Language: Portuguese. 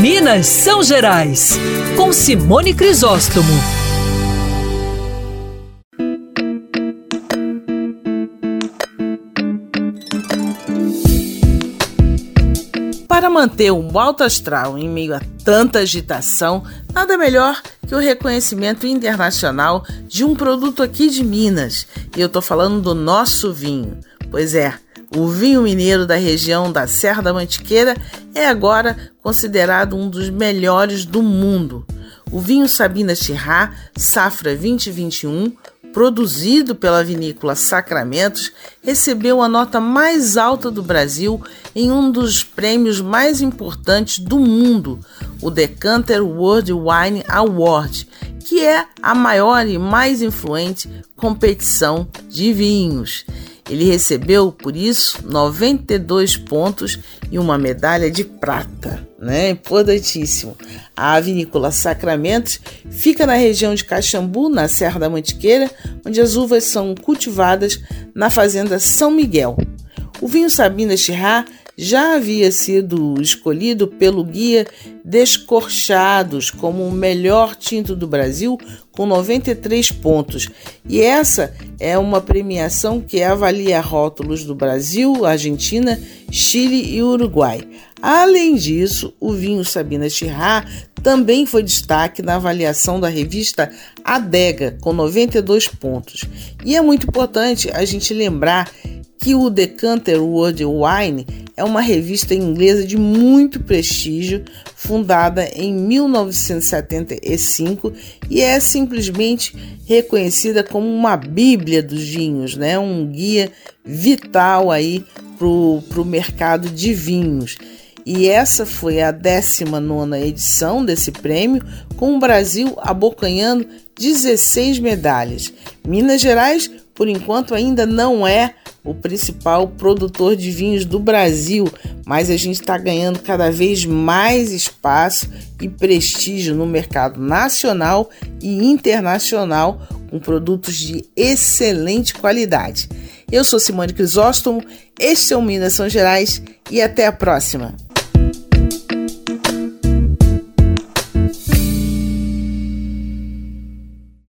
Minas São Gerais, com Simone Crisóstomo. Para manter um alto astral em meio a tanta agitação, nada melhor que o reconhecimento internacional de um produto aqui de Minas. E eu estou falando do nosso vinho. Pois é, o vinho mineiro da região da Serra da Mantiqueira é agora considerado um dos melhores do mundo. O vinho Sabina Chirá, safra 2021, produzido pela vinícola Sacramentos, recebeu a nota mais alta do Brasil em um dos prêmios mais importantes do mundo, o Decanter World Wine Award, que é a maior e mais influente competição de vinhos. Ele recebeu, por isso, 92 pontos e uma medalha de prata, né? Importantíssimo. A vinícola Sacramentos fica na região de Caxambu, na Serra da Mantiqueira, onde as uvas são cultivadas na fazenda São Miguel. O vinho Sabina Chirá já havia sido escolhido pelo guia Descorchados como o melhor tinto do Brasil, com 93 pontos. E essa é uma premiação que avalia rótulos do Brasil, Argentina, Chile e Uruguai. Além disso, o vinho Sabina Chirá também foi destaque na avaliação da revista Adega, com 92 pontos. E é muito importante a gente lembrar que o Decanter World Wine é uma revista inglesa de muito prestígio, fundada em 1975 e é simplesmente reconhecida como uma bíblia dos vinhos, né? um guia vital aí para o mercado de vinhos. E essa foi a 19 edição desse prêmio, com o Brasil abocanhando 16 medalhas. Minas Gerais, por enquanto, ainda não é o principal produtor de vinhos do Brasil, mas a gente está ganhando cada vez mais espaço e prestígio no mercado nacional e internacional com produtos de excelente qualidade. Eu sou Simone Crisóstomo, este é o Minas São Gerais e até a próxima!